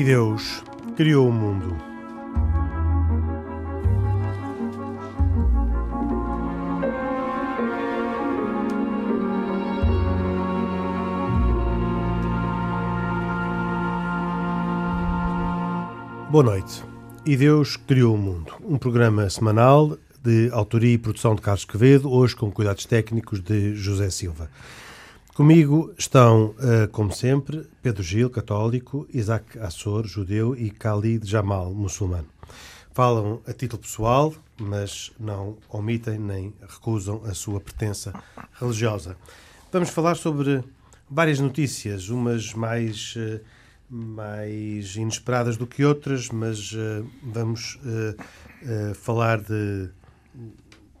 E Deus criou o mundo. Boa noite. E Deus criou o mundo. Um programa semanal de autoria e produção de Carlos Quevedo, hoje com cuidados técnicos de José Silva. Comigo estão, uh, como sempre, Pedro Gil, católico, Isaac Assor, judeu e Khalid Jamal, muçulmano. Falam a título pessoal, mas não omitem nem recusam a sua pertença religiosa. Vamos falar sobre várias notícias, umas mais. Uh, mais inesperadas do que outras, mas uh, vamos falar de,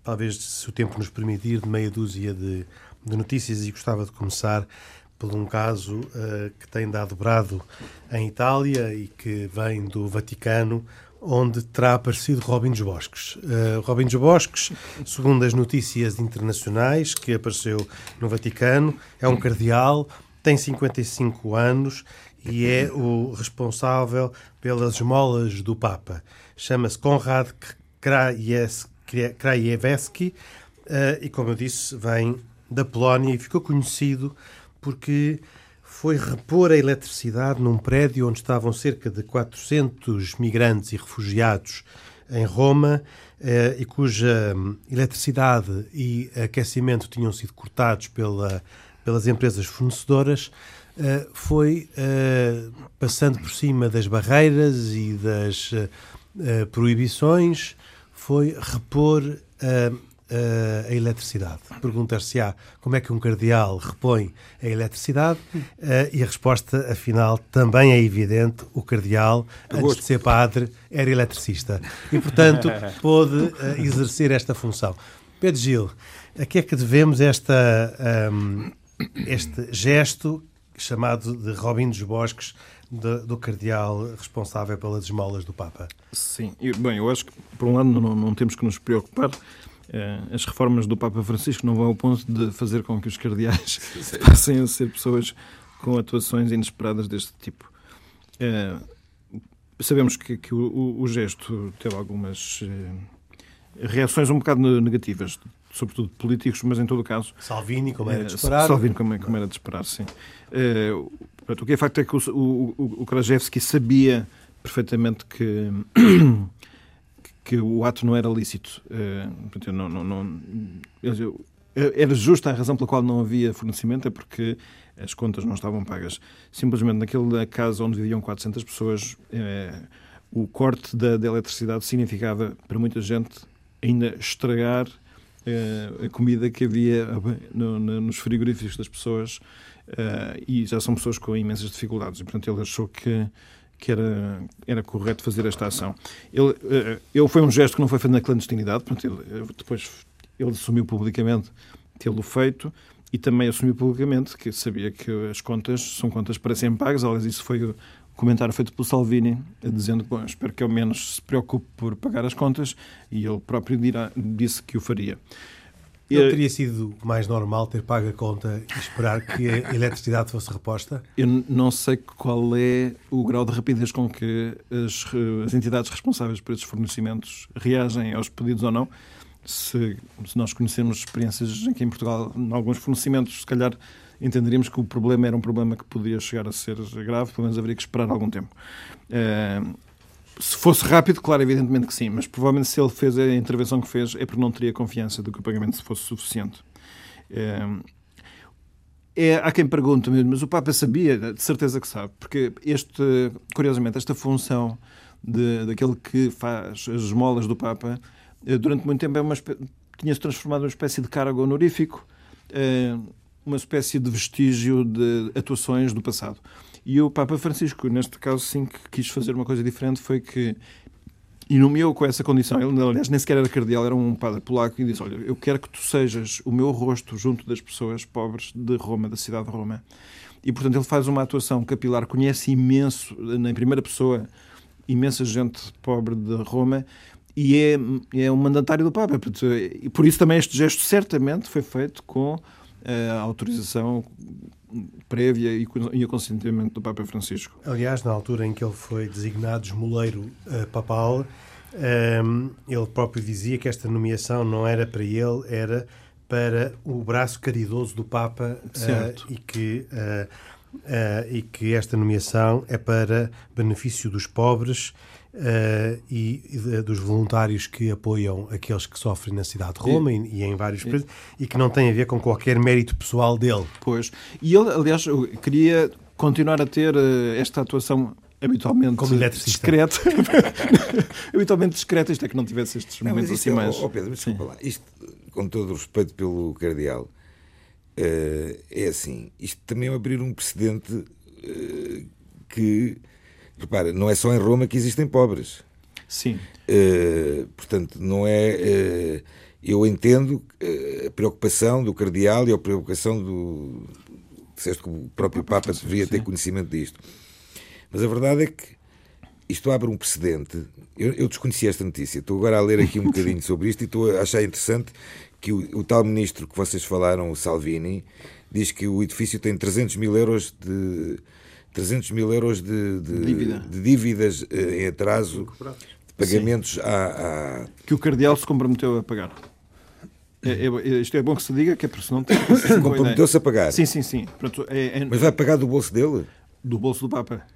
talvez, se o tempo nos permitir, de meia dúzia de, de notícias e gostava de começar por um caso que tem dado brado em Itália e que vem do Vaticano, onde terá aparecido Robin dos Bosques. Uh, Robin dos Bosques, segundo as notícias internacionais que apareceu no Vaticano, é um cardeal, tem 55 anos e é o responsável pelas esmolas do Papa. Chama-se Konrad Krajewski uh, e, como eu disse, vem da Polónia e ficou conhecido porque foi repor a eletricidade num prédio onde estavam cerca de 400 migrantes e refugiados em Roma uh, e cuja hum, eletricidade e aquecimento tinham sido cortados pela, pelas empresas fornecedoras uh, foi uh, passando por cima das barreiras e das uh, proibições, foi repor a eletricidade. Perguntar-se-á como é que um cardeal repõe a eletricidade e a resposta, afinal, também é evidente. O cardeal, antes de ser padre, era eletricista e, portanto, pôde exercer esta função. Pedro Gil, a que é que devemos esta, um, este gesto chamado de Robin dos Bosques, de, do cardeal responsável pelas esmolas do Papa. Sim, eu, bem, eu acho que, por um lado, não, não temos que nos preocupar. Eh, as reformas do Papa Francisco não vão ao ponto de fazer com que os cardeais passem a ser pessoas com atuações inesperadas deste tipo. Eh, sabemos que, que o, o, gesto teve algumas eh, reações um bocado negativas sobretudo políticos, mas em todo o caso. Salvini, como era de esperar. Salvini, como, como era de esperar, sim. Uh, o que é facto é que o, o, o Krajewski sabia perfeitamente que, que o ato não era lícito. Uh, não, não, não, era justa a razão pela qual não havia fornecimento, é porque as contas não estavam pagas. Simplesmente naquela casa onde viviam 400 pessoas, uh, o corte da, da eletricidade significava para muita gente ainda estragar uh, a comida que havia no, no, nos frigoríficos das pessoas e já são pessoas com imensas dificuldades. E, portanto, ele achou que que era, era correto fazer esta ação. Ele, ele foi um gesto que não foi feito na clandestinidade, portanto, ele, depois ele assumiu publicamente tê-lo feito e também assumiu publicamente que sabia que as contas são contas para serem pagas. Aliás, isso foi comentário feito pelo Salvini, dizendo que espero que ao menos se preocupe por pagar as contas, e ele próprio dirá, disse que o faria. Ele teria sido mais normal ter pago a conta e esperar que a eletricidade fosse reposta? Eu não sei qual é o grau de rapidez com que as, as entidades responsáveis por esses fornecimentos reagem aos pedidos ou não. Se, se nós conhecermos experiências em que em Portugal, em alguns fornecimentos, se calhar entenderíamos que o problema era um problema que podia chegar a ser grave, pelo menos haveria que esperar algum tempo. Uh, se fosse rápido, claro, evidentemente que sim, mas provavelmente se ele fez a intervenção que fez é porque não teria confiança de que o pagamento fosse suficiente. Uh, é, há quem pergunte mesmo, mas o Papa sabia, de certeza que sabe, porque este, curiosamente, esta função de, daquele que faz as esmolas do Papa, eh, durante muito tempo é tinha-se transformado numa espécie de cargo honorífico uma espécie de vestígio de atuações do passado. E o Papa Francisco, neste caso, sim, que quis fazer uma coisa diferente, foi que e nomeou com essa condição. Ele, aliás, nem sequer era cardeal, era um padre polaco e disse: Olha, eu quero que tu sejas o meu rosto junto das pessoas pobres de Roma, da cidade de Roma. E, portanto, ele faz uma atuação capilar, conhece imenso, em primeira pessoa, imensa gente pobre de Roma e é, é um mandatário do Papa. E por isso também este gesto certamente foi feito com a autorização prévia e o consentimento do Papa Francisco. Aliás, na altura em que ele foi designado esmoleiro uh, papal, um, ele próprio dizia que esta nomeação não era para ele, era para o braço caridoso do Papa uh, e que uh, e que esta nomeação é para benefício dos pobres e, e dos voluntários que apoiam aqueles que sofrem na cidade de Roma e, e, em vários países e que não tem a ver com qualquer mérito pessoal dele. Pois. E ele, aliás, queria continuar a ter esta atuação habitualmente Como discreta. habitualmente discreta, isto é que não tivesse estes momentos não, assim é, mais. Oh Pedro, desculpa lá. Isto, com todo o respeito pelo Cardeal, uh, é assim. Isto também é abrir um precedente uh, que. Repara, não é só em Roma que existem pobres. Sim. Uh, portanto, não é. eu entendo a preocupação do Cardeal e a preocupação do. Disseste que o próprio Papa deveria ter conhecimento disto mas a verdade é que isto abre um precedente. Eu, eu desconhecia esta notícia, estou agora a ler aqui um bocadinho sobre isto e estou a achar interessante que o, o, tal ministro que vocês falaram, o Salvini, diz que o edifício tem 300 mil euros de 300 mil euros de, de, Dívida. de dívidas eh, em atraso de pagamentos à, que o cardeal se comprometeu a pagar. É, é, isto é bom que se diga, que é porque senão tem. Comprometeu-se a pagar. Sim, sim, sim. Pronto, é, é... Mas vai pagar do bolso dele? Do bolso do Papa.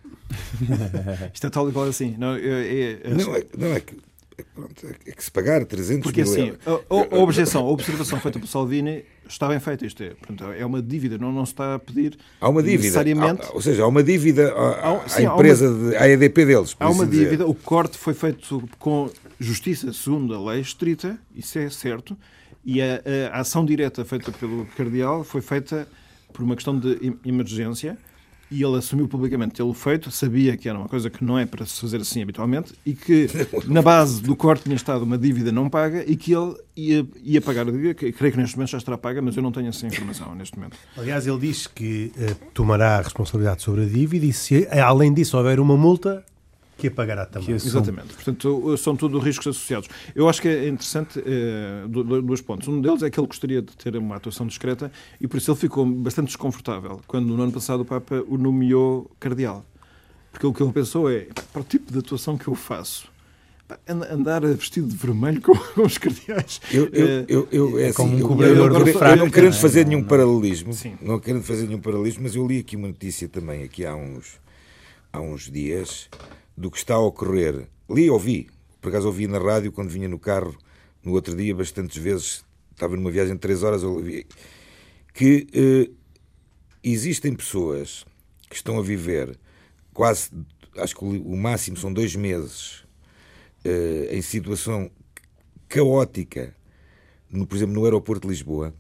Isto é tal e qual assim. Não, é, é, não, é, não é que. É, pronto, é que se pagar 300 Porque mil assim, a, a, objeção, a observação feita por Salvini está bem feita. Isto é, portanto, é uma dívida, não, não se está a pedir. Há uma dívida. Necessariamente, há, ou seja, há uma dívida à, sim, empresa, uma, de, à EDP deles. Há uma assim dívida, dizer. o corte foi feito com justiça segundo a lei estrita, isso é certo, e a, a ação direta feita pelo Cardeal foi feita por uma questão de emergência e ele assumiu publicamente tê-lo feito, sabia que era uma coisa que não é para se fazer assim habitualmente e que na base do corte tinha estado uma dívida não paga e que ele ia, ia pagar a dívida, que creio que neste momento já estará paga, mas eu não tenho essa informação neste momento. Aliás, ele diz que uh, tomará a responsabilidade sobre a dívida e se além disso houver uma multa, que a pagará também. Que Exatamente. Portanto, são tudo riscos associados. Eu acho que é interessante eh, dois pontos. Um deles é que ele gostaria de ter uma atuação discreta e por isso ele ficou bastante desconfortável quando no ano passado o Papa o nomeou cardeal. Porque o que ele pensou é, para o tipo de atuação que eu faço, andar vestido de vermelho com, os cardeais. Eu, eu, eh, eu, eu é, é como assim, um cobrador de fraco. Não querendo fazer nenhum paralelismo, Sim. não querendo fazer nenhum paralelismo, mas eu li aqui uma notícia também, aqui há uns, há uns dias, do que está a ocorrer. Li ouvi, por acaso ouvi na rádio quando vinha no carro no outro dia, bastantes vezes, estava numa viagem de três horas, ouvi, que eh, existem pessoas que estão a viver quase, acho que o máximo são dois meses, eh, em situação caótica, no, por exemplo, no aeroporto de Lisboa,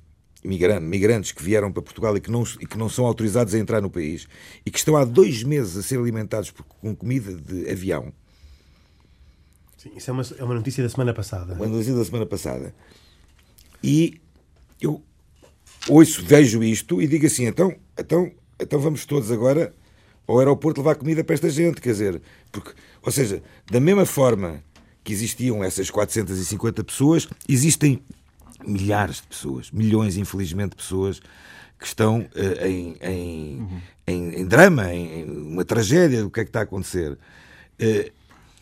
migrantes que vieram para Portugal e que, não, e que não são autorizados a entrar no país e que estão há dois meses a ser alimentados por, com comida de avião. Sim, isso é uma, é uma notícia da semana passada. Uma notícia da semana passada. E eu ouço, vejo isto e digo assim: então, então, então vamos todos agora ao aeroporto levar comida para esta gente. Quer dizer, porque, ou seja, da mesma forma que existiam essas 450 pessoas, existem milhares de pessoas, milhões, infelizmente, de pessoas que estão uh, em, em, uhum. em, em, drama, em, uma tragédia do que é que está a acontecer. Uh,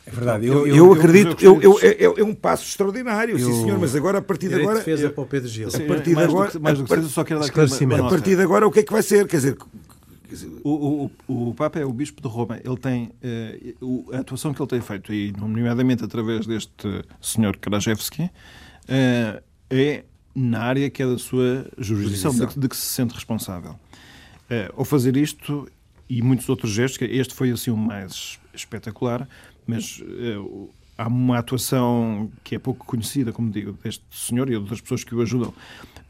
é verdade. Eu, eu, eu acredito que é, é, um passo extraordinário, sim senhor, mas agora a partir de agora. defesa para o Pedro Gil. A partir de agora. Mais do que, só quero dar A partir de agora, o que é que vai ser? Quer dizer. O, o, o Papa é o Bispo de Roma. Ele tem uh, a atuação que ele tem feito, e nomeadamente através deste senhor Krajewski, uh, é na área que é da sua jurisdição, de, de, que se sente responsável. Uh, ao fazer isto e muitos outros gestos, este foi assim o mais espetacular, mas uh, há uma atuação que é pouco conhecida, como digo, deste senhor e outras pessoas que o ajudam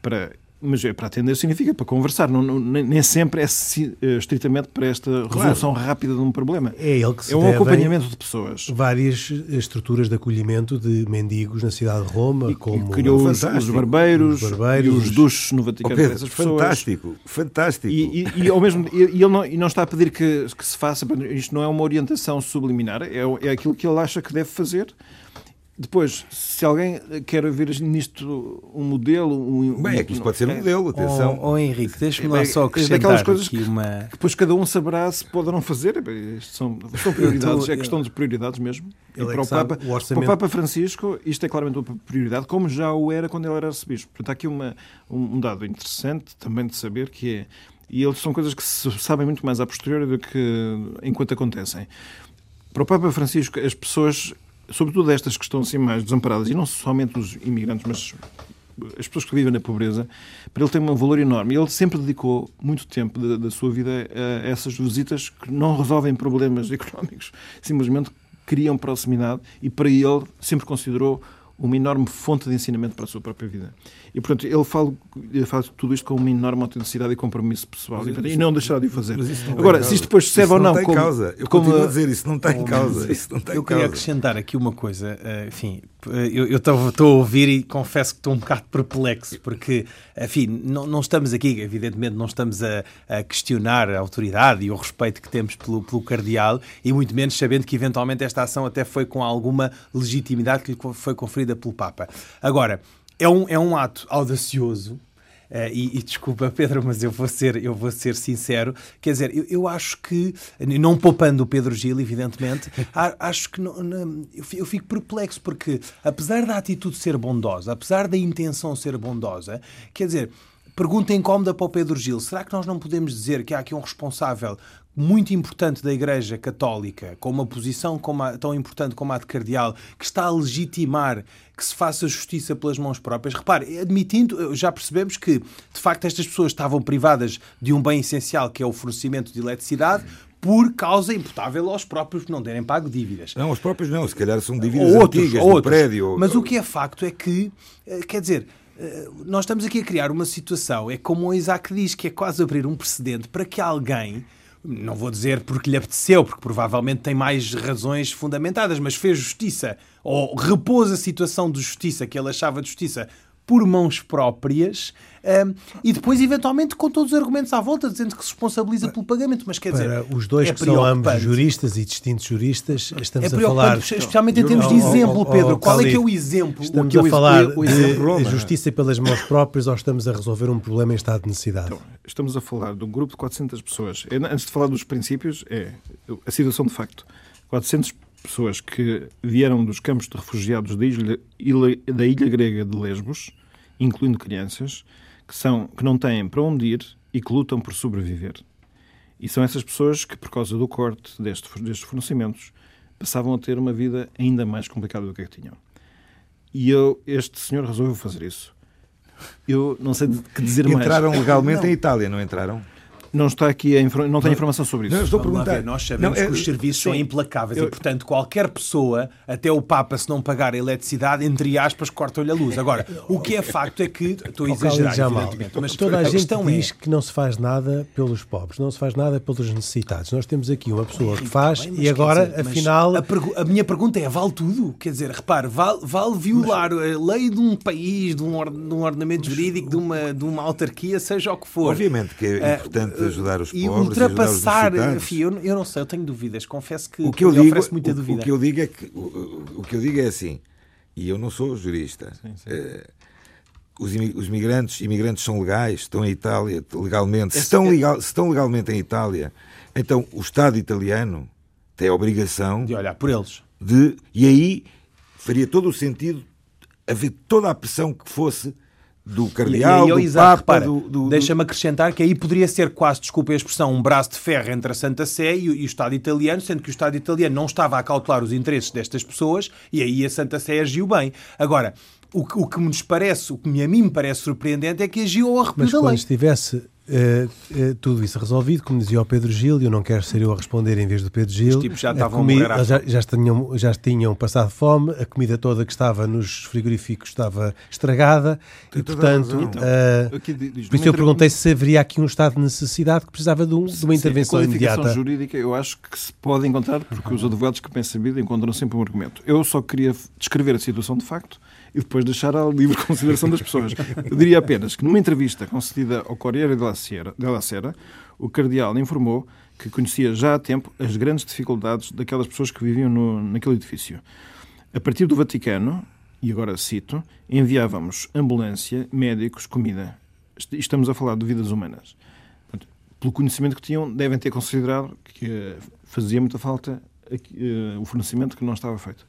para mas é para atender significa para conversar, não, não, nem sempre é eh, estritamente para esta resolução claro. rápida de um problema. É ele que se É um acompanhamento de pessoas. Várias estruturas de acolhimento de mendigos na cidade de Roma, e, como criou os, os, barbeiros, os, barbeiros, e os duches no Vaticano Pedro, Fantástico, fantástico. E, e, e, ao mesmo, e, ele não, e não está a pedir que, que se faça, isto não é uma orientação subliminar, é, é aquilo que ele acha que deve fazer Depois, se alguém quer ver nisto um modelo. Um, Bem, é que isto pode ser um modelo, atenção. Oh, oh Henrique, deixa-me lá só acrescentar. É daquelas coisas que uma... depois cada um saberá se pode ou não fazer. Isto são, são prioridades, é questão de prioridades mesmo. E é para, o Papa, o orçamento... para o Papa Francisco, isto é claramente uma prioridade, como já o era quando ele era arcebispo. Portanto, há aqui uma, um dado interessante também de saber que é. E eles são coisas que se sabem muito mais a posteriori do que enquanto acontecem. Para o Papa Francisco, as pessoas sobretudo estas que estão assim mais desamparadas, e não somente os imigrantes, mas as pessoas que vivem na pobreza, para ele tem um valor enorme. Ele sempre dedicou muito tempo da, da sua vida a essas visitas que não resolvem problemas económicos, simplesmente criam proximidade e para ele sempre considerou uma enorme fonte de ensinamento para a sua própria vida. E, portanto, ele fala, ele fala tudo isto com uma enorme autenticidade e compromisso pessoal e, e, não deixará de o fazer. Agora, se isto depois serve ou não... Tem como, causa. Eu como, continuo a dizer, isso não está em causa. Isso não tem eu queria acrescentar aqui uma coisa. Eh, enfim, eu estou a ouvir e confesso que estou um bocado perplexo, porque, enfim, não, não estamos aqui, evidentemente, não estamos a, a, questionar a autoridade e o respeito que temos pelo, pelo cardeal, e muito menos sabendo que, eventualmente, esta ação até foi com alguma legitimidade que lhe foi conferida pelo Papa. Agora, é um, é um ato audacioso. Uh, e, e, desculpa, Pedro, mas eu vou ser, eu vou ser sincero. Quer dizer, eu, eu acho que, não poupando o Pedro Gil, evidentemente, acho que não, não, eu fico perplexo, porque apesar da atitude ser bondosa, apesar da intenção ser bondosa, quer dizer, pergunta incómoda para o Pedro Gil: será que nós não podemos dizer que há aqui um responsável muito importante da Igreja Católica, com uma posição a, tão importante como a de cardeal, que está a legitimar que se faça justiça pelas mãos próprias. Repare, admitindo, já percebemos que, de facto, estas pessoas estavam privadas de um bem essencial, que é o fornecimento de eletricidade, por causa imputável aos próprios que não terem pago dívidas. Não, os próprios não, se calhar são dívidas ou outros, antigas ou outros. prédio. Mas o que é facto é que, eh, quer dizer, eh, nós estamos aqui a criar uma situação, é como o Isaac diz, que é quase abrir um precedente para que alguém não vou dizer porque lhe apeteceu, porque provavelmente tem mais razões fundamentadas, mas fez justiça ou repôs a situação de justiça que ele achava de justiça por mãos próprias um, e depois, eventualmente, com todos os argumentos à volta, dizendo que se responsabiliza pelo pagamento. Mas quer Para dizer, os dois é que são ambos juristas e distintos juristas, estamos é a falar. Especialmente em termos de exemplo, Pedro. Qual é que é o exemplo? Estamos a falar de justiça pelas mãos próprias ou estamos a resolver um problema em estado de necessidade? Então, estamos a falar de um grupo de 400 pessoas. Antes de falar dos princípios, é a situação de facto. 400 pessoas que vieram dos campos de refugiados da ilha, ilha, da ilha grega de Lesbos, incluindo crianças, que, são, que não têm para onde ir e que lutam por sobreviver. E são essas pessoas que, por causa do corte destes, destes fornecimentos, passavam a ter uma vida ainda mais complicada do que a que tinham. E eu, este senhor resolveu fazer isso. Eu não sei que dizer mais. Entraram legalmente não. em Itália, não entraram? Não está aqui, a não tem informação sobre isso. Não, estou a perguntar. nós sabemos não, é, que os serviços sim, são implacáveis eu, e, portanto, qualquer pessoa, até o Papa, se não pagar a eletricidade, entre aspas, corta-lhe a luz. Agora, o que é facto é que, estou a exagerar, evidentemente, mas toda a, a gente diz é... que não se faz nada pelos pobres, não se faz nada pelos necessitados. Nós temos aqui uma pessoa que faz bem, e agora, dizer, afinal... A, a, minha pergunta é, vale tudo? Quer dizer, repare, vale, vale violar mas... a lei de um país, de um, or, de um ordenamento jurídico, de uma, de uma autarquia, seja o que for. Obviamente que é importante uh, ajudar os pobres ultrapassar. Enfim, eu, eu não sei, eu tenho dúvidas. Confesso que, o que eu digo, muita o, dúvida. O que eu digo é que o, o, que eu digo é assim, e eu não sou jurista. Sim, sim. É, os, os imigrantes, imigrantes são legais, estão em Itália legalmente. Se estão, legal, se estão legalmente em Itália, então o Estado italiano tem a obrigação de olhar por eles. De, e aí faria todo o sentido haver toda a pressão que fosse do cardeal, e, e, do Papa, repara, do, do, Deixa-me acrescentar que aí poderia ser quase, desculpe a expressão, um braço de ferro entre a Santa Sé e, e, o Estado italiano, sendo que o Estado italiano não estava a cautelar os interesses destas pessoas e aí a Santa Sé agiu bem. Agora, o, o que me parece, o que a mim me parece surpreendente é que agiu ao arrepio Mas da lei. quando estivesse Uh, uh, tudo isso resolvido, como dizia o Pedro Gil, e eu não quero ser eu a responder em vez do Pedro Gil. Os tipos já estavam a comida, já, já, tinham, já tinham passado fome, a comida toda que estava nos frigoríficos estava estragada, Tem e portanto, uh, diz, por isso eu perguntei se haveria aqui um estado de necessidade que precisava de, um, de uma intervenção sim, a imediata. jurídica eu acho que se pode encontrar, porque os advogados que bem sabido encontram sempre um argumento. Eu só queria descrever a situação de facto e depois deixar à livre consideração das pessoas. Eu diria apenas que numa entrevista concedida ao Corriere della Sera, o cardeal informou que conhecia já há tempo as grandes dificuldades daquelas pessoas que viviam no, naquele edifício. A partir do Vaticano, e agora cito, enviávamos ambulância, médicos, comida. Estamos a falar de vidas humanas. Portanto, pelo conhecimento que tinham, devem ter considerado que fazia muita falta uh, o fornecimento que não estava feito.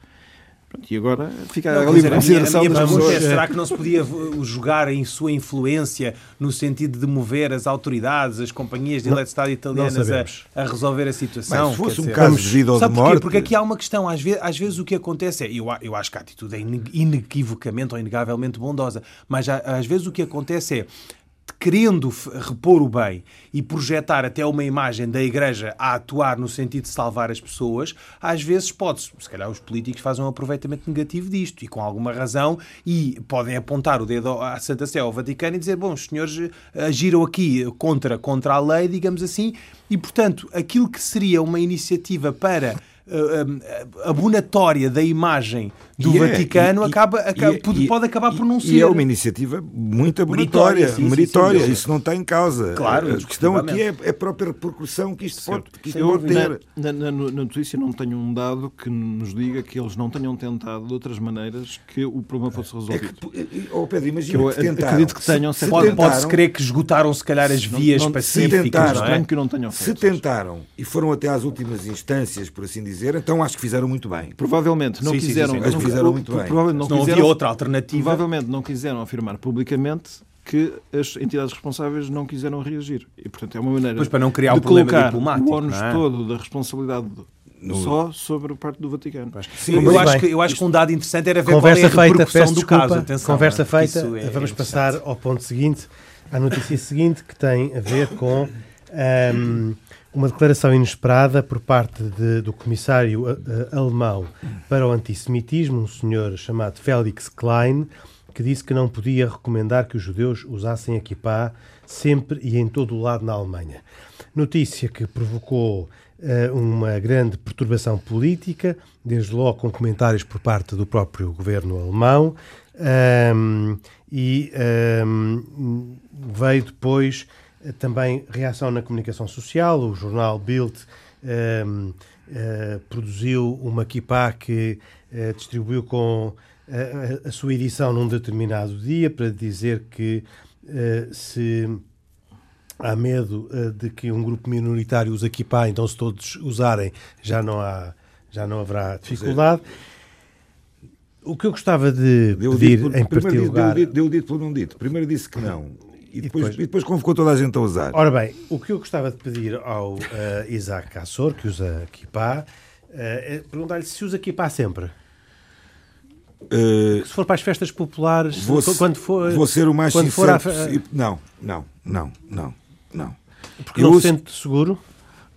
Pronto, e agora fica não, a livre consideração das pessoas. É, será que não se podia jogar em sua influência no sentido de mover as autoridades, as companhias de eletricidade italianas a, a, resolver a situação? Mas se fosse um dizer, caso de vida ou de morte... Porque aqui há uma questão. Às vezes, às vezes o que acontece é... Eu, eu acho que a atitude é inequivocamente ou inegavelmente bondosa, mas às vezes o que acontece é querendo repor o bem e projetar até uma imagem da Igreja a atuar no sentido de salvar as pessoas, às vezes pode-se, se calhar os políticos fazem um aproveitamento negativo disto e com alguma razão e podem apontar o dedo à Santa Sé, ao Vaticano e dizer, bom, os senhores agiram aqui contra, contra a lei, digamos assim, e portanto aquilo que seria uma iniciativa para abonatória da imagem do e é, Vaticano é, acaba, acaba pode, pode, acabar por não ser. E é uma iniciativa muito abonatória, meritória. Sim, meritória. Sim, isso não está em causa. Claro, a questão aqui é, é a própria repercussão que isto pode, que isto pode ter. Na, na, na, notícia não tenho um dado que nos diga que eles não tenham tentado de outras maneiras que o problema fosse resolvido. É que, oh Pedro, imagina que, eu que tentaram. Acredito que tenham. Se, se pode, pode-se crer que esgotaram se calhar as vias não, não, pacíficas. Se tentaram, não é? que não tenham feito. Se tentaram e foram até às últimas instâncias, por assim dizer, então acho que fizeram muito bem. Provavelmente não sim, quiseram. Sim, sim, fizeram muito bem. Provavelmente não, não quiseram, havia outra alternativa. Provavelmente não quiseram afirmar publicamente que as entidades responsáveis não quiseram reagir. E, portanto, é uma maneira pois para não criar um problema diplomático. o ónus é? todo da responsabilidade no... só sobre a parte do Vaticano. Sim, eu, acho que, eu acho que um dado interessante era ver conversa qual é a feita, peço do desculpa, caso. Atenção, conversa é? feita, é vamos passar ao ponto seguinte, à notícia seguinte, que tem a ver com um, uma declaração inesperada por parte de, do comissário uh, alemão para o antissemitismo, um senhor chamado Felix Klein, que disse que não podia recomendar que os judeus usassem a kippah sempre e em todo o lado na Alemanha. Notícia que provocou uh, uma grande perturbação política, desde logo com comentários por parte do próprio governo alemão, um, e um, veio depois também reação na comunicação social. O jornal Bild uh, produziu uma kipá que uh, distribuiu com a, a, sua edição num determinado dia para dizer que se há medo de que um grupo minoritário use a então se todos usarem já não, há, já não haverá dificuldade. O que eu gostava de pedir dito, em primeiro lugar... Deu, deu dito pelo não dito. Primeiro disse que não e depois, e depois, e depois convocou toda a gente a usar. Ora bem, o que eu gostava de pedir ao uh, Isaac Cassor, que usa Kipá, uh, é perguntar-lhe se usa Kipá sempre. Uh, se for para as festas populares, vou, quando for. Vou ser o mais sincero. A... Não, não, não, não, não. Porque eu não se sente seguro?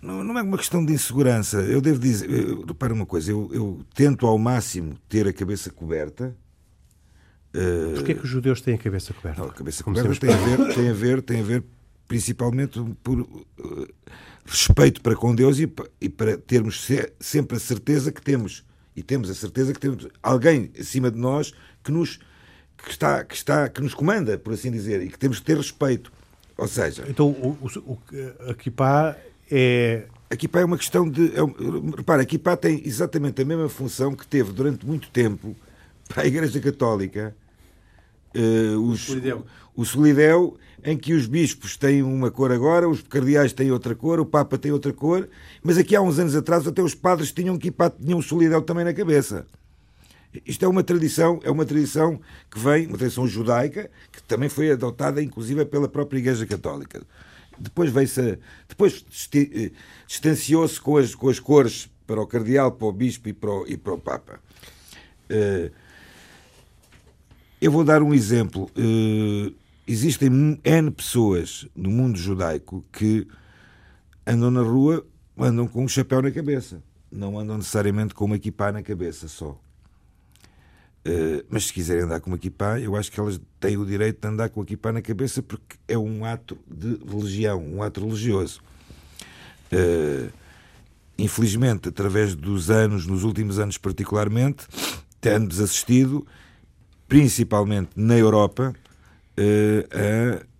Não, não, é uma questão de insegurança. Eu devo dizer, repara uma coisa, eu, eu tento ao máximo ter a cabeça coberta Uh, Porquê é que os judeus têm a cabeça coberta? Não, a cabeça coberta tem a, ver, tem, a ver, tem a ver principalmente por uh, respeito para com Deus e, e para termos se, sempre a certeza que temos, e temos a certeza que temos alguém acima de nós que nos, que está, que está, que nos comanda, por assim dizer, e que temos que ter respeito. Ou seja... Então, o, o, a Kipá é... A Kipá é uma questão de... É, repara, a Kipá tem exatamente a mesma função que teve durante muito tempo para a Igreja Católica uh, os, o solideu, em que os bispos têm uma cor agora, os cardeais têm outra cor, o Papa tem outra cor, mas aqui há uns anos atrás até os padres tinham que tinham um solideu também na cabeça. Isto é uma tradição, é uma tradição que vem, uma tradição judaica, que também foi adotada inclusive pela própria Igreja Católica. Depois veio-se, depois eh, distanciou-se com as, com as cores para o cardeal, para o bispo e para o, e para o Papa. Uh, eu vou dar um exemplo. Uh, existem N pessoas no mundo judaico que andam na rua, andam com um chapéu na cabeça. Não andam necessariamente com uma equipá na cabeça só. Uh, mas se quiserem andar com uma equipá, eu acho que elas têm o direito de andar com a equipá na cabeça porque é um ato de religião, um ato religioso. Uh, infelizmente, através dos anos, nos últimos anos particularmente, temos assistido principalmente na Europa, eh,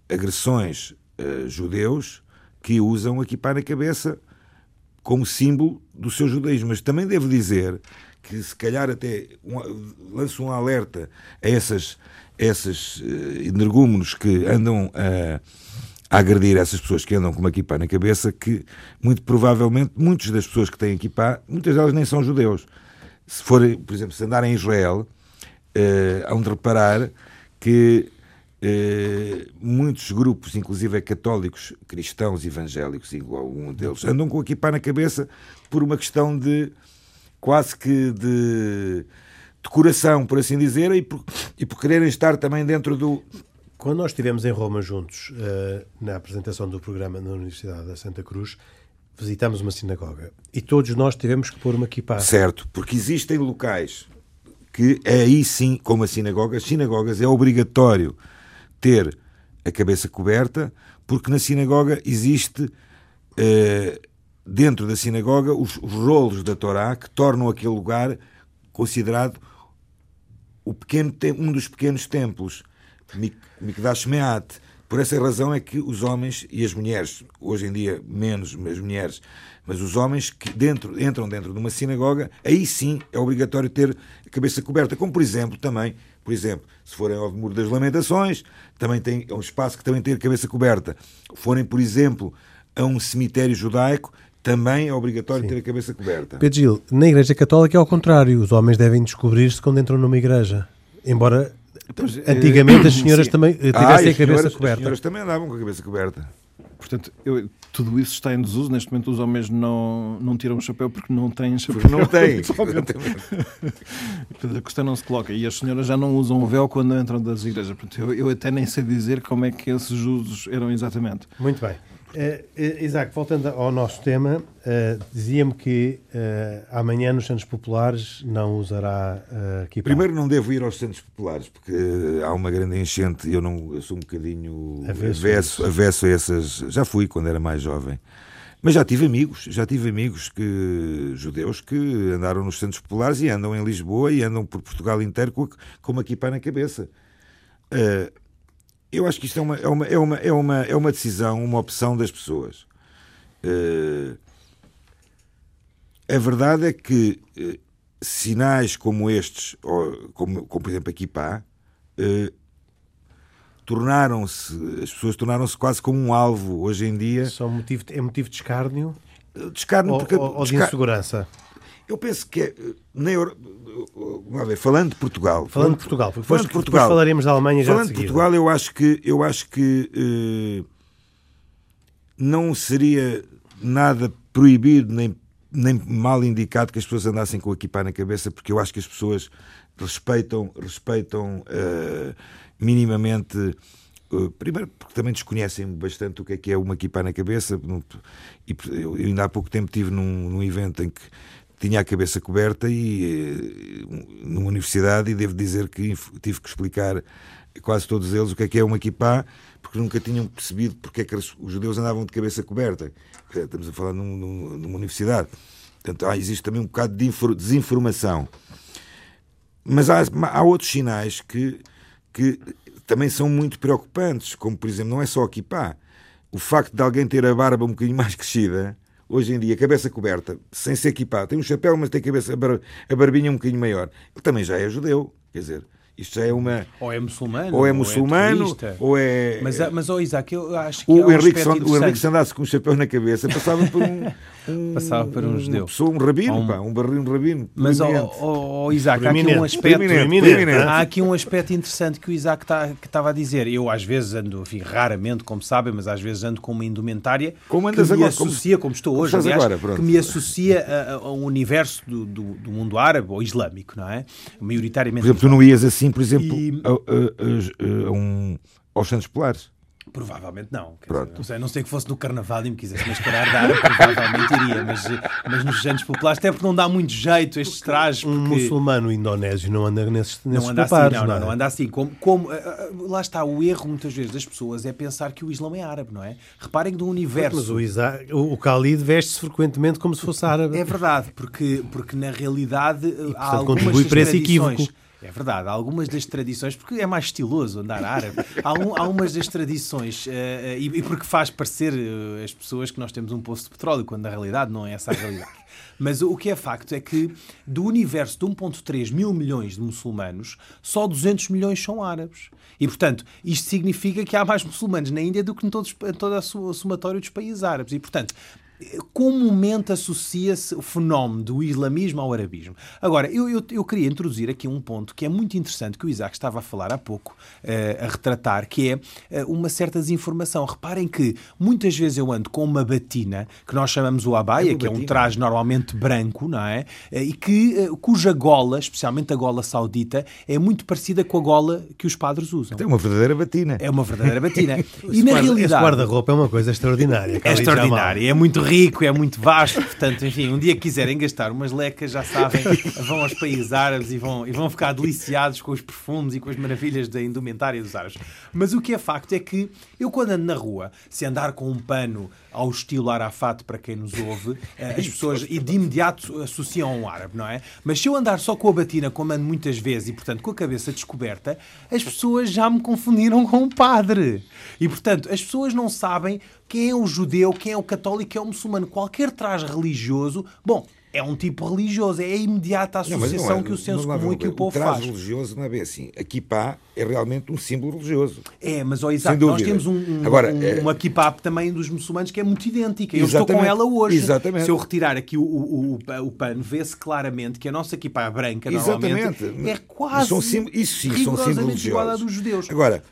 a agressões a judeus que usam a kippah na cabeça como símbolo do seu judaísmo. Mas também devo dizer que se calhar até um, lance um alerta a essas, essas uh, energúmenos que andam a, a agredir essas pessoas que andam com uma equipa na cabeça, que muito provavelmente muitas das pessoas que têm equipa, muitas delas nem são judeus. Se forem, por exemplo, se andarem em Israel, uh, hão de reparar que eh, muitos grupos, inclusive católicos, cristãos, evangélicos, igual algum deles, andam com a equipa na cabeça por uma questão de quase que de decoração, por assim dizer, e por, e por quererem estar também dentro do. Quando nós estivemos em Roma juntos, uh, na apresentação do programa na Universidade da Santa Cruz, visitámos uma sinagoga e todos nós tivemos que pôr uma equipa. Certo, porque existem locais que é aí sim, como a as sinagogas é obrigatório ter a cabeça coberta, porque na sinagoga existe, eh, dentro da sinagoga, os, os rolos da Torá que tornam aquele lugar considerado o pequeno, um dos pequenos templos, Mikdash Meat. Por essa razão é que os homens e as mulheres, hoje em dia menos as mulheres, mas os homens que dentro, entram dentro de uma sinagoga, aí sim é obrigatório ter a cabeça coberta. Como, por exemplo, também por exemplo, se forem ao Muro das Lamentações, também tem, é um espaço que também tem a cabeça coberta. Forem, por exemplo, a um cemitério judaico, também é obrigatório Sim. ter a cabeça coberta. Pedro Gil, na Igreja Católica é ao contrário. Os homens devem descobrir-se quando entram numa igreja. Embora pois, antigamente as senhoras sim. também tivessem ah, a cabeça senhoras, coberta. As senhoras também andavam com a cabeça coberta. Portanto, eu, tudo isso está em desuso. Neste momento, os homens não, não tiram o chapéu porque não têm chapéu. Porque não têm. A questão não se coloca. E as senhoras já não usam o véu quando entram das igrejas. Portanto, eu, eu até nem sei dizer como é que esses usos eram exatamente. Muito bem. Uh, Isaac, voltando ao nosso tema, uh, dizia-me que uh, amanhã nos Santos Populares não usará uh, equipa. Primeiro não devo ir aos Santos Populares, porque há uma grande enchente e eu, não, eu sou um bocadinho avesso, avesso, avesso a essas... Já fui quando era mais jovem. Mas já tive amigos, já tive amigos que, judeus que andaram nos Santos Populares e andam em Lisboa e andam por Portugal inteiro com, com uma equipa na cabeça. Uh, eu acho que isto é uma, é uma, é uma, é uma, é uma decisão, uma opção das pessoas. Uh, a verdade é que uh, sinais como estes, ou, como, como por exemplo aqui pá, uh, tornaram-se, as pessoas tornaram-se quase como um alvo hoje em dia. Só motivo, é motivo de escárnio? De escárnio ou, porque, ou, ou de insegurança? Eu penso que é, na Euro... falando de Portugal. Falando, de Portugal, porque falando depois, de Portugal, depois falaremos da Alemanha já Falando de, de Portugal, eu acho que, eu acho que eh, não seria nada proibido nem, nem mal indicado que as pessoas andassem com o equipar na cabeça, porque eu acho que as pessoas respeitam, respeitam uh, minimamente. Uh, primeiro, porque também desconhecem bastante o que é que é uma equipa na cabeça. E eu ainda há pouco tempo estive num, num evento em que tinha a cabeça coberta e eh, numa universidade e devo dizer que tive que explicar quase todos eles o que é que é uma kippah, porque nunca tinham percebido porque é que os judeus andavam de cabeça coberta. Estamos a falar num, num, numa universidade. Portanto, há, existe também um bocado de desinformação. Mas há, há outros sinais que, que também são muito preocupantes, como, por exemplo, não é só a kippah. O facto de alguém ter a barba um bocadinho mais crescida hoje em dia, cabeça coberta, sem ser equipado, tem um chapéu, mas tem a, cabeça, a barbinha um bocadinho maior, também já é judeu. Quer dizer, isto já é uma. Ou é muçulmano. Ou é muçulmano. Ou é. Mas, mas oh, Isaac, eu acho que. O, um Henrique, o Henrique, se andasse com um chapéu na cabeça, passava por um. um passava por um judeu. Pessoa, um rabino, um, pá, um barril, um rabino. Mas, oh, oh, oh, Isaac, há aqui um aspecto. Há aqui um aspecto interessante que o Isaac tá, que estava a dizer. Eu, às vezes, ando, enfim, raramente, como sabem, mas às vezes ando com uma indumentária como que me agora, associa, como, como estou hoje, aliás, agora, que me associa a, a um universo do, do, do, mundo árabe ou islâmico, não é? Maioritariamente. Por exemplo, tu não ias assim, por exemplo. E a, a, a um, aos Santos Polares. Provavelmente não. Dizer, não, sei, não sei que fosse no Carnaval e me quisesse mascarar dar, provavelmente iria, mas, mas nos Santos Populares, até porque não dá muito jeito estes trajes. Porque... Um muçulmano indonésio não anda nesses, nesses não anda assim, não, não, é? não, anda assim. Como, como, eh, eh, lá está, o erro muitas vezes das pessoas é pensar que o Islão é árabe, não é? Reparem do universo. Mas o, Isa, o, o Khalid veste-se frequentemente como se fosse árabe. É verdade, porque, porque na realidade e, portanto, há algumas contribui para esse equívoco. É verdade, algumas das tradições, porque é mais estiloso andar árabe, algumas das tradições, uh, uh, e, porque faz parecer uh, as pessoas que nós temos um poço de petróleo, quando na realidade não é essa a realidade. Mas o que é facto é que do universo de 1,3 mil milhões de muçulmanos, só 200 milhões são árabes. E, portanto, isto significa que há mais muçulmanos na Índia do que em todos, toda a somatória dos países árabes. E, portanto, comumente associa-se o fenómeno do islamismo ao arabismo. Agora, eu, eu, eu, queria introduzir aqui um ponto que é muito interessante, que o Isaac estava a falar há pouco, uh, a retratar, que é uh, uma certa desinformação. Reparem que muitas vezes eu ando com uma batina, que nós chamamos o abaya, é que é um traje normalmente branco, não é? Uh, e que, cuja gola, especialmente a gola saudita, é muito parecida com a gola que os padres usam. É uma verdadeira batina. É uma verdadeira batina. e na realidade... Esse guarda-roupa é uma coisa extraordinária. É extraordinária, é muito rico, é muito vasto. Portanto, enfim, um dia que quiserem gastar umas lecas, já sabem, vão aos países árabes e vão, e vão ficar deliciados com os perfumes e com as maravilhas da indumentária dos árabes. Mas o que é facto é que eu, quando ando na rua, se andar com um pano ao estilo Arafat, para quem nos ouve, eh, as pessoas e de imediato associam a um árabe, não é? Mas se eu andar só com a batina, como ando muitas vezes, e portanto com a cabeça descoberta, as pessoas já me confundiram com um padre. E portanto, as pessoas não sabem quem é o judeu, quem é o católico, quem é o muçulmano. Qualquer traje religioso, bom, é um tipo religioso, é a imediata associação não, não é, que o senso comum e que o povo o faz. Religioso não é bem assim. A kippah é realmente um símbolo religioso. É, mas oh, exato, nós temos um, um, Agora, um, é... uma kippah também dos muçulmanos que é muito idêntica. Eu estou com ela hoje. Exatamente. Se eu retirar aqui o, o, o, o pano, vê-se claramente que a nossa kippah branca Exatamente. normalmente é quase são sim, isso sim, são símbolos igual à dos judeus. Agora,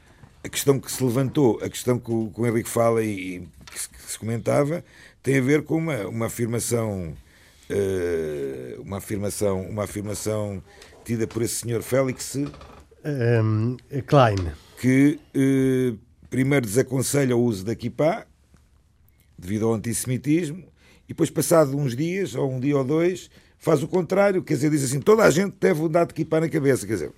a questão que se levantou, a questão que o, que Henrique fala e, e que, se, que se comentava, tem a ver com uma, uma afirmação uh, uma afirmação, uma afirmação tida por esse senhor Félix um, Klein, que uh, primeiro desaconselha o uso da kippah devido ao antissemitismo e depois, passado uns dias, ou um dia ou dois, faz o contrário, quer dizer, diz assim, toda a gente deve andar de kippah na cabeça, quer dizer,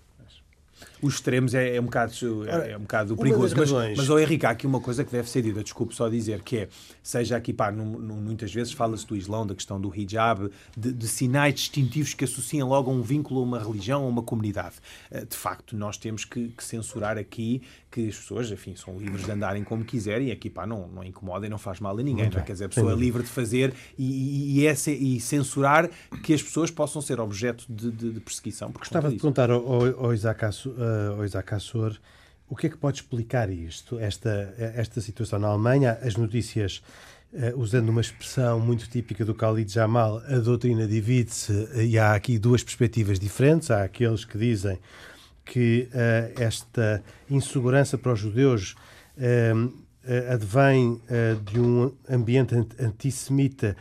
os extremos é, é um bocado, é, é um bocado perigoso. Mas, mas oh, Henrique, há aqui uma coisa que deve ser dita, desculpe só dizer, que é, seja aqui, pá, num, num, muitas vezes fala-se do Islão, da questão do hijab, de, de, sinais distintivos que associam logo a um vínculo a uma religião, a uma comunidade. Eh, de facto, nós temos que, que censurar aqui que as pessoas, enfim, são livres de andarem como quiserem e aqui, pá, não, não incomoda e não faz mal a ninguém. Não é? Quer dizer, a pessoa é livre de fazer e, e, é, e censurar que as pessoas possam ser objeto de, de, de perseguição. Gostava de perguntar ao, ao, Isaac, ao Isaac Assor o que é que pode explicar isto, esta, esta situação na Alemanha, as notícias Uh, usando uma expressão muito típica do Khalid Jamal, a doutrina divide-se e há aqui duas perspectivas diferentes. Há aqueles que dizem que uh, esta insegurança para os judeus uh, advém de um ambiente antissemita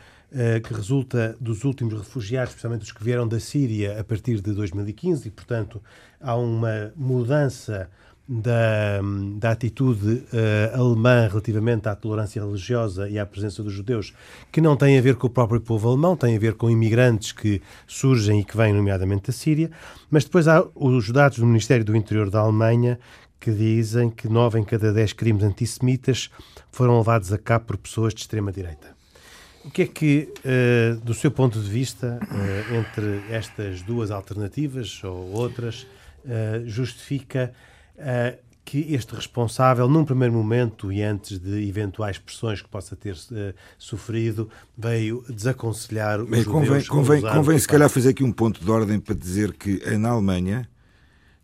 que resulta dos últimos refugiados, especialmente os que vieram da Síria a partir de 2015, e, portanto, há uma mudança da, da atitude uh, alemã relativamente à tolerância religiosa e à presença dos judeus, que não tem a ver com o próprio povo alemão, tem a ver com imigrantes que surgem e que vêm, nomeadamente da Síria, mas depois há os dados do Ministério do Interior da Alemanha que dizem que nove em cada dez crimes antissemitas foram levados a cabo por pessoas de extrema-direita. O que é que, uh, do seu ponto de vista, uh, entre estas duas alternativas ou outras, justifica uh, que este responsável, num primeiro momento e antes de eventuais pressões que possa ter uh, sofrido, veio desaconselhar os Bem, convém, convém, convém se calhar fazer aqui um ponto de ordem para dizer que na Alemanha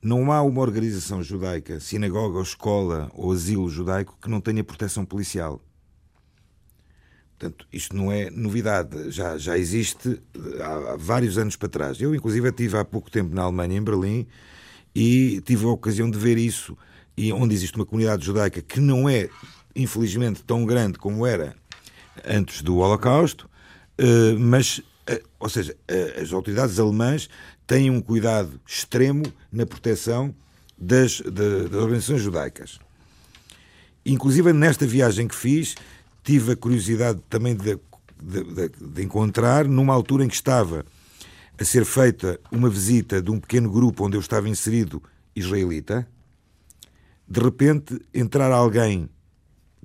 não há uma organização judaica, sinagoga ou escola ou asilo judaico que não tenha proteção policial. Portanto, isto não é novidade, já, já existe há, há vários anos para trás. Eu, inclusive, estive há pouco tempo na Alemanha, em Berlim, e tive a ocasião de ver isso, e onde existe uma comunidade judaica que não é, infelizmente, tão grande como era antes do Holocausto, eh, mas, eh, ou seja, eh, as autoridades alemãs têm um cuidado extremo na proteção das, das organizações judaicas. Inclusive, nesta viagem que fiz, tive a curiosidade também de, de, de, encontrar, numa altura em que estava a ser feita uma visita de um pequeno grupo onde eu estava inserido, israelita, de repente entrar alguém,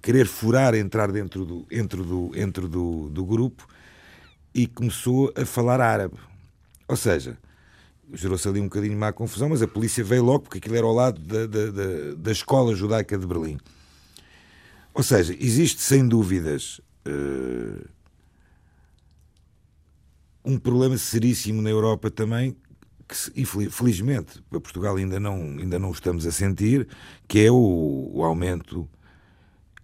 querer furar, entrar dentro do, dentro do, dentro do, do grupo e começou a falar árabe. Ou seja, gerou-se ali um bocadinho má confusão, mas a polícia veio logo porque aquilo era ao lado da, da, da, da escola judaica de Berlim. Ou seja, existe sem dúvidas. Uh, um problema seríssimo na Europa também, que felizmente para Portugal ainda não, ainda não estamos a sentir, que é o, o aumento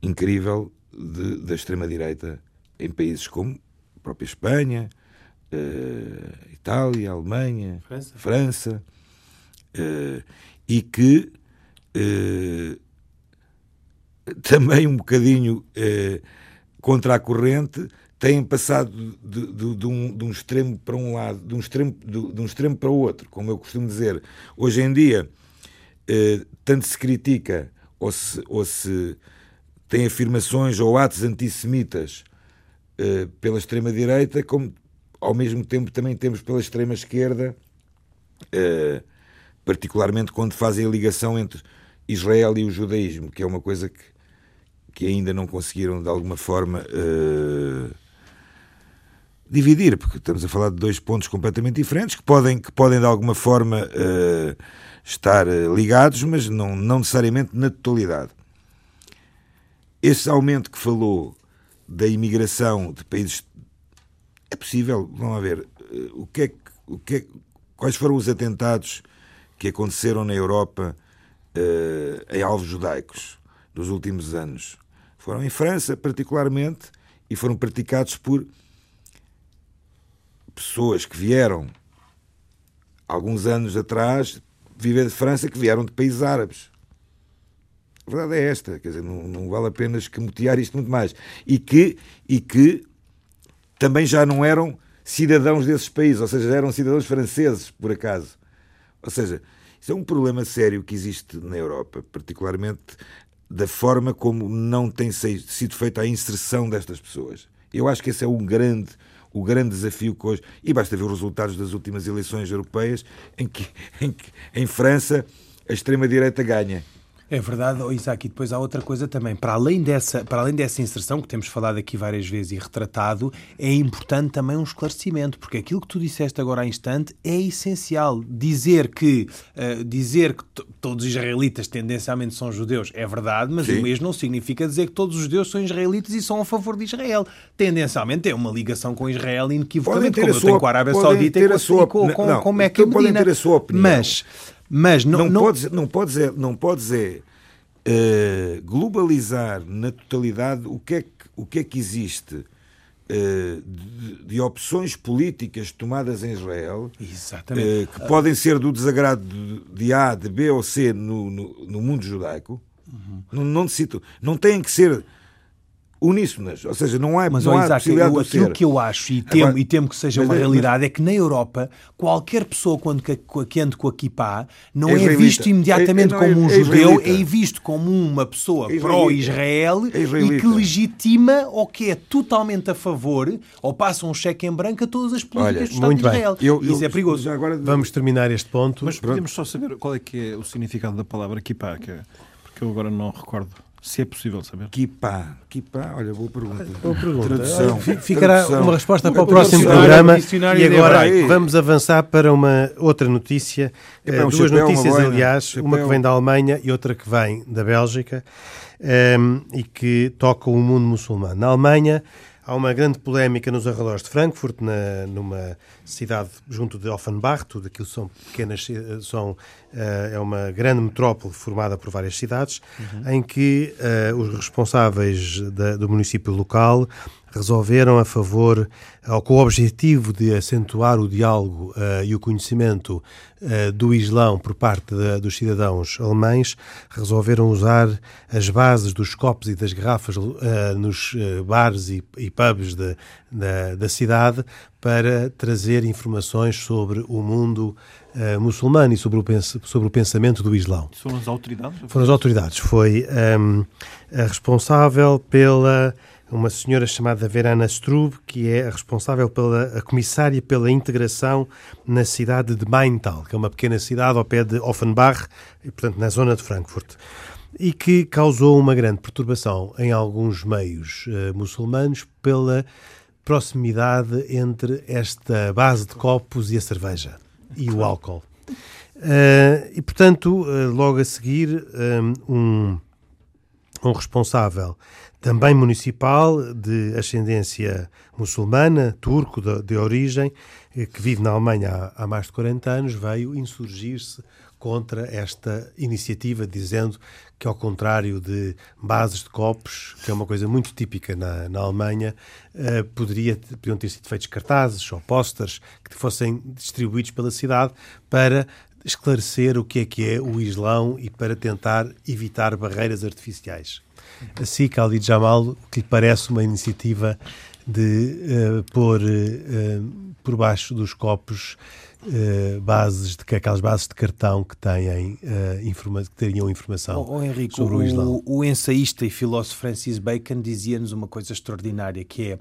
incrível de, da extrema-direita em países como a própria Espanha, uh, Itália, Alemanha, França, França uh, e que uh, também um bocadinho contra a corrente têm passado de, de, de, um, de, um, extremo para um lado, de um extremo, de, um extremo para o outro, como eu costumo dizer. Hoje em dia, tanto se critica ou se, ou se tem afirmações ou atos antissemitas pela extrema-direita, como ao mesmo tempo também temos pela extrema-esquerda, uh, particularmente quando fazem a ligação entre Israel e o judaísmo, que é uma coisa que, que ainda não conseguiram de alguma forma uh, dividir, porque estamos a falar de dois pontos completamente diferentes que podem, que podem de alguma forma uh, estar ligados, mas não, não necessariamente na totalidade. Esse aumento que falou da imigração de países é possível, vamos ver, eh, o que é, o que é, quais foram os atentados que aconteceram na Europa uh, em alvos judaicos dos últimos anos? Foram em França, particularmente, e foram praticados por pessoas que vieram alguns anos atrás viver de França, que vieram de países árabes. A verdade é esta, quer dizer, não, não vale a pena escamotear isto muito mais. E que, e que também já não eram cidadãos desses países, ou seja, já eram cidadãos franceses, por acaso. Ou seja, isso é um problema sério que existe na Europa, particularmente da forma como não tem sido feita a inserção destas pessoas. Eu acho que esse é um grande, o grande desafio que hoje. E basta ver os resultados das últimas eleições europeias, em que, em, que, em França a extrema-direita ganha é verdade, oh, Isaac, e depois há outra coisa também. Para além, dessa, para além dessa inserção, que temos falado aqui várias vezes e retratado, é importante também um esclarecimento, porque aquilo que tu disseste agora há instante é essencial. Dizer que, uh, dizer que todos os israelitas tendencialmente são judeus é verdade, mas Sim. o mesmo não significa dizer que todos os judeus são israelitas e são a favor de Israel. Tendencialmente é uma ligação com Israel inequivocamente, como eu tenho com a Arábia Saudita e com, sua, com, com, não, com Meca e Medina. Ter a sua opinião. Mas mas não, não, não... Podes, não podes, é, não podes é, uh, globalizar na totalidade o que é que, o que, é que existe uh, de, de, opções políticas tomadas em Israel uh, que podem ser do desagrado de A, de B ou C no, no, no mundo judaico. Uhum. Não, não, não têm que ser uníssonas, ou seja, não há, mas, não há Isaac, possibilidade eu, de aquilo ser. que eu acho e temo, Agora, e temo que seja uma é, realidade mas... é que na Europa qualquer pessoa quando que, que ande com a kippah não é, é visto imediatamente é, como um é judeu, é visto como uma pessoa pró-Israel e que legitima ou que é totalmente a favor ou passa um cheque em branco a todas as políticas Olha, do Estado de Israel. Eu, eu, Isso é perigoso. Agora... Vamos terminar este ponto. Mas podemos só saber qual é que é o significado da palavra kippah, que porque eu agora não recordo se é possível saber. Kipá. Kipá, olha, boa pergunta. Boa pergunta. Tradução. Ficará Tradução. uma resposta para o próximo programa. E agora vamos avançar para uma outra notícia. É, um duas chapéu, notícias, uma aliás, uma que vem da Alemanha e outra que vem da Bélgica um, ehm, e que tocam o mundo muçulmano. Na Alemanha, Há uma grande polémica nos arredores de Frankfurt, na, numa cidade junto de Offenbach, tudo aquilo são pequenas, são, uh, é uma grande metrópole formada por várias cidades, uhum. em que uh, os responsáveis da, do município local resolveram a favor, ou com o objetivo de acentuar o diálogo uh, e o conhecimento do Islão por parte de, dos cidadãos alemães, resolveram usar as bases dos copos e das garrafas uh, nos bares e, e pubs de, da, da cidade para trazer informações sobre o mundo uh, muçulmano e sobre o, sobre o pensamento do Islão. Foram as autoridades? Foram as autoridades. Foi um, ehm, a responsável pela uma senhora chamada Verana Strub, que é a responsável pela a comissária pela integração na cidade de Maintal, que é uma pequena cidade ao pé de Offenbach, e, portanto na zona de Frankfurt, e que causou uma grande perturbação em alguns meios uh, muçulmanos pela proximidade entre esta base de copos e a cerveja e o álcool. Uh, e portanto, uh, logo a seguir, um, um responsável também municipal de ascendência muçulmana, turco de, de origem, eh, que vive na Alemanha há, há mais de 40 anos, veio insurgir-se contra esta iniciativa, dizendo que, ao contrário de bases de copos, que é uma coisa muito típica na, na Alemanha, uh, poderia, poderiam ter sido feitos cartazes ou posters que fossem distribuídos pela cidade para esclarecer o que é que é o Islão e para tentar evitar barreiras artificiais. Assim, Khalid Jamal, o que lhe parece uma iniciativa de uh, pôr uh, por baixo dos copos uh, bases de aquelas bases de cartão que têm uh, informa que teriam informação oh, oh, Henrique, sobre o, o Islão. O, ensaísta e filósofo Francis Bacon dizia-nos uma coisa extraordinária que é uh,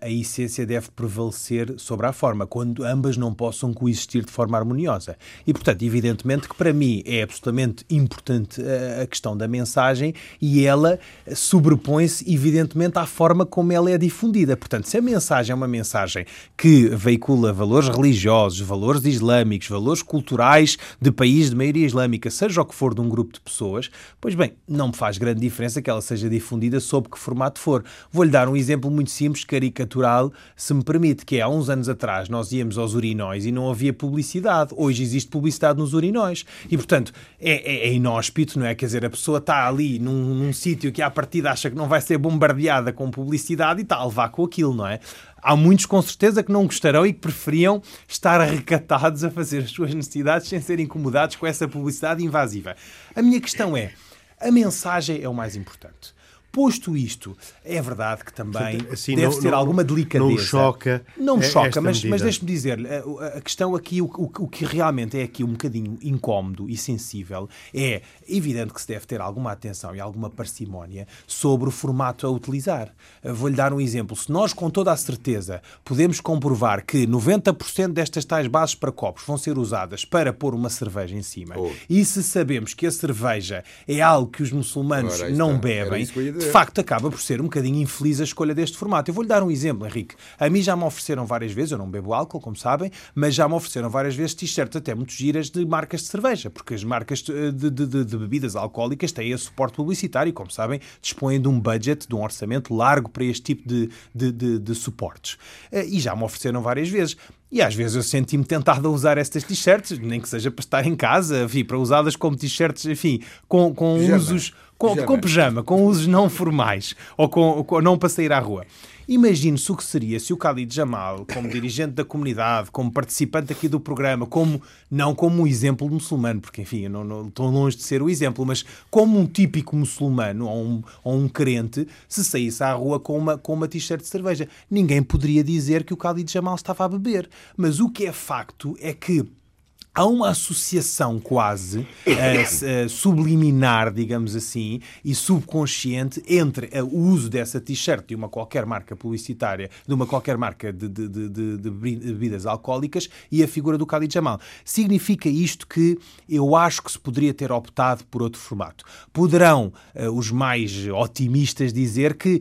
a essência deve prevalecer sobre a forma quando ambas não possam coexistir de forma harmoniosa e portanto evidentemente que para mim é absolutamente importante a questão da mensagem e ela sobrepõe-se evidentemente à forma como ela é difundida portanto se a mensagem é uma mensagem que veicula valores religiosos valores valores islâmicos, valores culturais de país de maioria islâmica, seja o que for de um grupo de pessoas, pois bem, não me faz grande diferença que ela seja difundida sob que formato for. Vou-lhe dar um exemplo muito simples, caricatural, se me permite, que é há uns anos atrás nós íamos aos urinóis e não havia publicidade. Hoje existe publicidade nos urinóis. E, portanto, é, é, é inóspito, não é? Quer dizer, a pessoa está ali num, num sítio que à partida acha que não vai ser bombardeada com publicidade e está a levar com aquilo, não é? Há muitos com certeza que não gostarão e que preferiam estar recatados a fazer as suas necessidades sem ser incomodados com essa publicidade invasiva. A minha questão é: a mensagem é o mais importante. Posto isto, é verdade que também assim, deve ter não, alguma delicadeza. Não choca. Não me choca, mas, mas deixe-me dizer, a, a, questão aqui, o, o, o, que realmente é aqui um bocadinho incómodo e sensível, é evidente que se deve ter alguma atenção e alguma parcimónia sobre o formato a utilizar. Vou-lhe dar um exemplo. Se nós, com toda a certeza, podemos comprovar que 90% destas tais bases para copos vão ser usadas para pôr uma cerveja em cima, oh. e se sabemos que a cerveja é algo que os muçulmanos não bebem, de facto acaba por ser um bocadinho infeliz a escolha deste formato. Eu vou-lhe dar um exemplo, Henrique. A mim já me ofereceram várias vezes, eu não bebo álcool, como sabem, mas já me ofereceram várias vezes t-shirts até muito giras de marcas de cerveja, porque as marcas de, de, de, de bebidas alcoólicas têm esse suporte publicitário e, como sabem, dispõem de um budget, de um orçamento largo para este tipo de, de, suportes. Eh, e já me ofereceram várias vezes. E às vezes eu senti-me tentado a usar estas t-shirts, nem que seja para estar em casa, enfim, para usá-las como t-shirts, enfim, com, com usos com pijama. com pijama, com usos não formais, ou com, com não para sair à rua. Imagine-se o que seria se o Khalid Jamal, como dirigente da comunidade, como participante aqui do programa, como não como um exemplo muçulmano, porque enfim, eu não, não estou longe de ser o exemplo, mas como um típico muçulmano ou um, ou um crente, se saísse à rua com uma, com uma t-shirt de cerveja. Ninguém poderia dizer que o Khalid Jamal estava a beber. Mas o que é facto é que há uma associação quase uh, subliminar, digamos assim, e subconsciente entre uh, o uso dessa t-shirt de uma qualquer marca publicitária, de uma qualquer marca de, de, de, de, bebidas alcoólicas e a figura do Khalid Jamal. Significa isto que eu acho que se poderia ter optado por outro formato. Poderão uh, os mais otimistas dizer que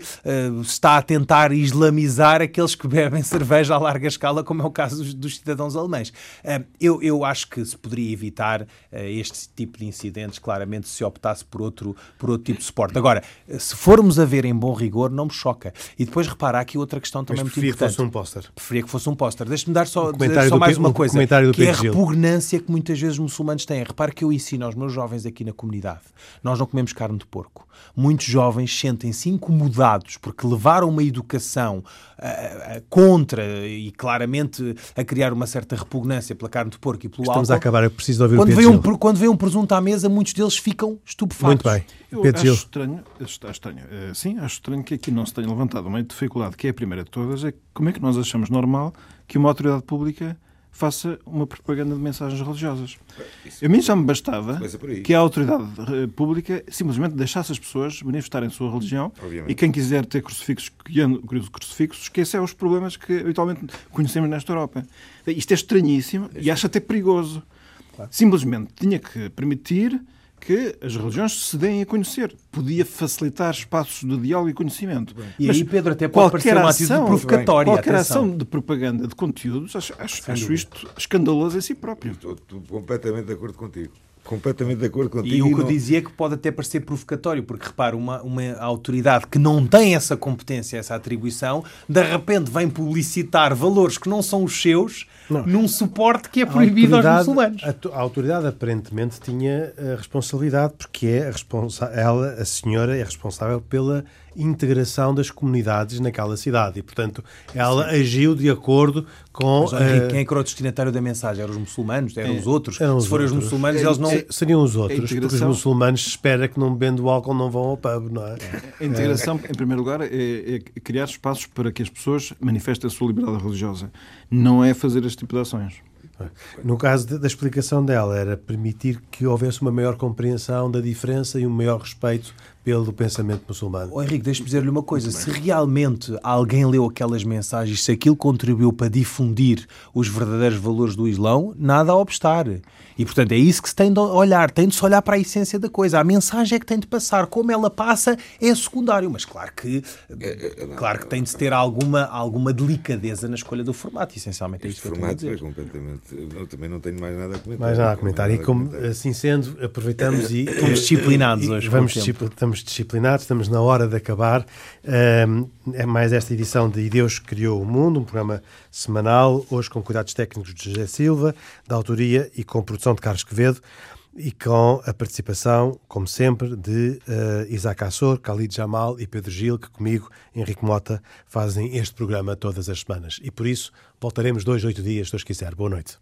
está a tentar islamizar aqueles que bebem cerveja a larga escala, como é o caso dos, dos cidadãos alemães. eu, eu acho acho que se poderia evitar uh, este tipo de incidentes, claramente, se optasse por outro, por outro tipo de suporte. Agora, se formos a ver em bom rigor, não me choca. E depois repara aqui outra questão também muito importante. que fosse um póster. Preferia que fosse um póster. Deixe-me dar só, dizer só mais uma coisa, que é a repugnância que muitas vezes os muçulmanos têm. Repare que eu ensino aos meus jovens aqui na comunidade. Nós não comemos carne de porco. Muitos jovens sentem-se incomodados porque levaram uma educação uh, contra e claramente a criar uma certa repugnância pela carne de porco e pelo Estamos álcool. a acabar, é preciso ouvir quando o Pedro vem um, Quando vem um presunto à mesa, muitos deles ficam estupefatos. Muito bem. Eu Pedro acho Gil. estranho, acho estranho, uh, sim, acho estranho que aqui não se tenha levantado uma dificuldade, que é a primeira de todas, é como é que nós achamos normal que uma autoridade pública faça uma propaganda de mensagens religiosas. Isso, a mim já me bastava que a autoridade eh, pública simplesmente deixasse as pessoas manifestarem a sua religião Obviamente. e quem quiser ter crucifixos, crucifixos esquecer os problemas que habitualmente conhecemos nesta Europa. Isto é estranhíssimo é e acho até perigoso. Claro. Simplesmente tinha que permitir que as religiões se deem a conhecer. Podia facilitar espaços de diálogo e conhecimento. E Mas aí, Pedro, até pode parecer uma ação, provocatória. Qualquer atenção. ação de propaganda de conteúdos, acho, acho, acho isto escandaloso em si próprio. Estou, estou completamente de acordo contigo. Completamente de acordo contigo. E o que eu dizia é que pode até parecer provocatório, porque repara, uma, uma autoridade que não tem essa competência, essa atribuição, de repente vem publicitar valores que não são os seus não. num suporte que é proibido aos muçulmanos. A, a, autoridade aparentemente tinha a responsabilidade, porque é a responsa ela, a senhora, é responsável pela integração das comunidades naquela cidade. E, portanto, ela Sim. agiu de acordo com. Mas, uh... quem é que era o destinatário da mensagem? Eram os muçulmanos? Eram é, os outros? Eram os Se forem os muçulmanos, é, eles não. É, seriam os outros, integração... porque os muçulmanos espera que não bebendo álcool não vão ao pub, não é? A integração, em primeiro lugar, é, é, criar espaços para que as pessoas manifestem a sua liberdade religiosa. Não é fazer este tipo de ações. No caso da explicação dela, era permitir que houvesse uma maior compreensão da diferença e um maior respeito pelo pensamento muçulmano. Oh, Henrique, deixe-me dizer-lhe uma coisa. Se realmente alguém leu aquelas mensagens, se aquilo contribuiu para difundir os verdadeiros valores do Islão, nada a obstar. E, portanto, é isso que se tem de olhar. Tem de se olhar para a essência da coisa. A mensagem é que tem de passar. Como ela passa é secundário. Mas claro que, claro que tem de ter alguma, alguma delicadeza na escolha do formato. Essencialmente é isto que eu formato é completamente... Eu também não tenho mais nada a comentar. Mais nada a comentar. E como, assim sendo, aproveitamos e... Estamos disciplinados hoje. Vamos estamos disciplinados, estamos na hora de acabar. é mais esta edição de Deus Criou o Mundo, um programa semanal, hoje com cuidados técnicos de José Silva, da autoria e com produção de Carlos Quevedo e com a participação, como sempre, de uh, Isaac Assor, Khalid Jamal e Pedro Gil, que comigo, Henrique Mota, fazem este programa todas as semanas. E por isso voltaremos dois, oito dias, se Deus quiser. Boa noite.